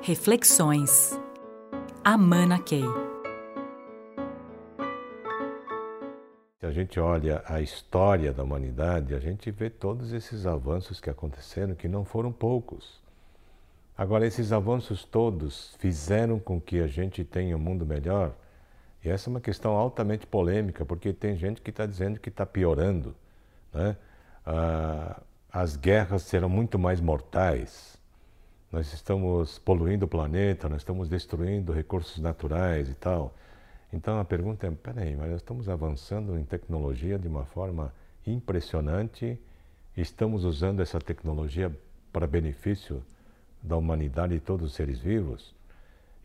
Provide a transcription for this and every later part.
Reflexões. Amana Key. Se a gente olha a história da humanidade, a gente vê todos esses avanços que aconteceram, que não foram poucos. Agora, esses avanços todos fizeram com que a gente tenha um mundo melhor? E essa é uma questão altamente polêmica, porque tem gente que está dizendo que está piorando. Né? Ah, as guerras serão muito mais mortais. Nós estamos poluindo o planeta, nós estamos destruindo recursos naturais e tal. Então a pergunta é: peraí, mas nós estamos avançando em tecnologia de uma forma impressionante, estamos usando essa tecnologia para benefício da humanidade e todos os seres vivos?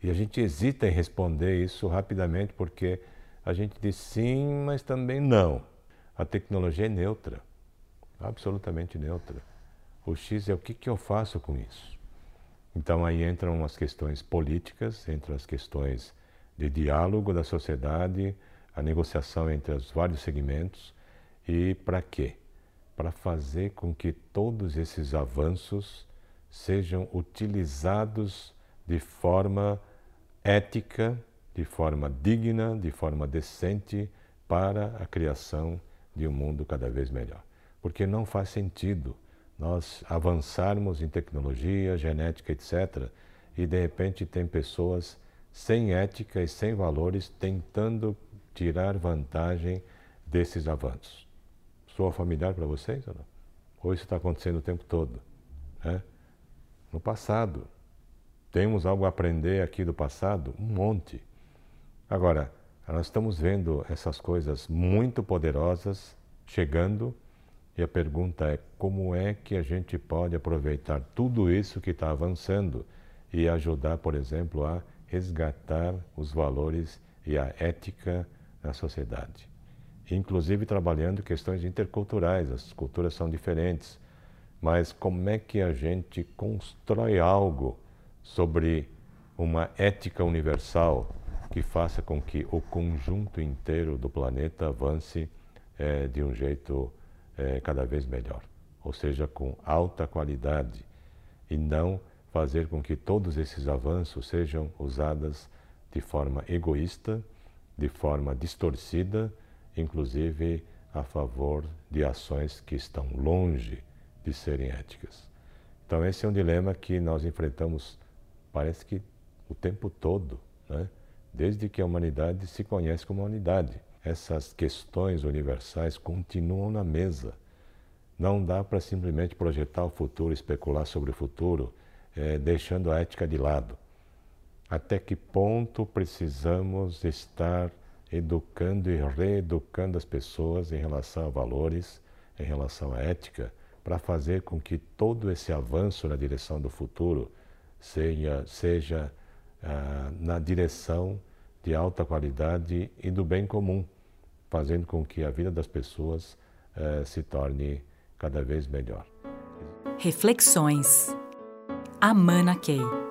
E a gente hesita em responder isso rapidamente porque a gente diz sim, mas também não. A tecnologia é neutra, absolutamente neutra. O X é o que, que eu faço com isso. Então aí entram as questões políticas, entram as questões de diálogo da sociedade, a negociação entre os vários segmentos. E para quê? Para fazer com que todos esses avanços sejam utilizados de forma ética, de forma digna, de forma decente para a criação de um mundo cada vez melhor. Porque não faz sentido nós avançarmos em tecnologia, genética, etc., e de repente tem pessoas sem ética e sem valores tentando tirar vantagem desses avanços. Sou familiar para vocês ou não? Ou isso está acontecendo o tempo todo? Né? No passado. Temos algo a aprender aqui do passado? Um monte. Agora, nós estamos vendo essas coisas muito poderosas chegando e a pergunta é como é que a gente pode aproveitar tudo isso que está avançando e ajudar, por exemplo, a resgatar os valores e a ética na sociedade. Inclusive trabalhando questões interculturais, as culturas são diferentes, mas como é que a gente constrói algo sobre uma ética universal que faça com que o conjunto inteiro do planeta avance é, de um jeito é, cada vez melhor, ou seja, com alta qualidade, e não fazer com que todos esses avanços sejam usados de forma egoísta, de forma distorcida, inclusive a favor de ações que estão longe de serem éticas. Então, esse é um dilema que nós enfrentamos, parece que o tempo todo, né? desde que a humanidade se conhece como humanidade essas questões universais continuam na mesa. Não dá para simplesmente projetar o futuro, especular sobre o futuro, é, deixando a ética de lado. Até que ponto precisamos estar educando e reeducando as pessoas em relação a valores, em relação à ética, para fazer com que todo esse avanço na direção do futuro seja, seja ah, na direção de alta qualidade e do bem comum fazendo com que a vida das pessoas eh, se torne cada vez melhor. Reflexões. Amana Key.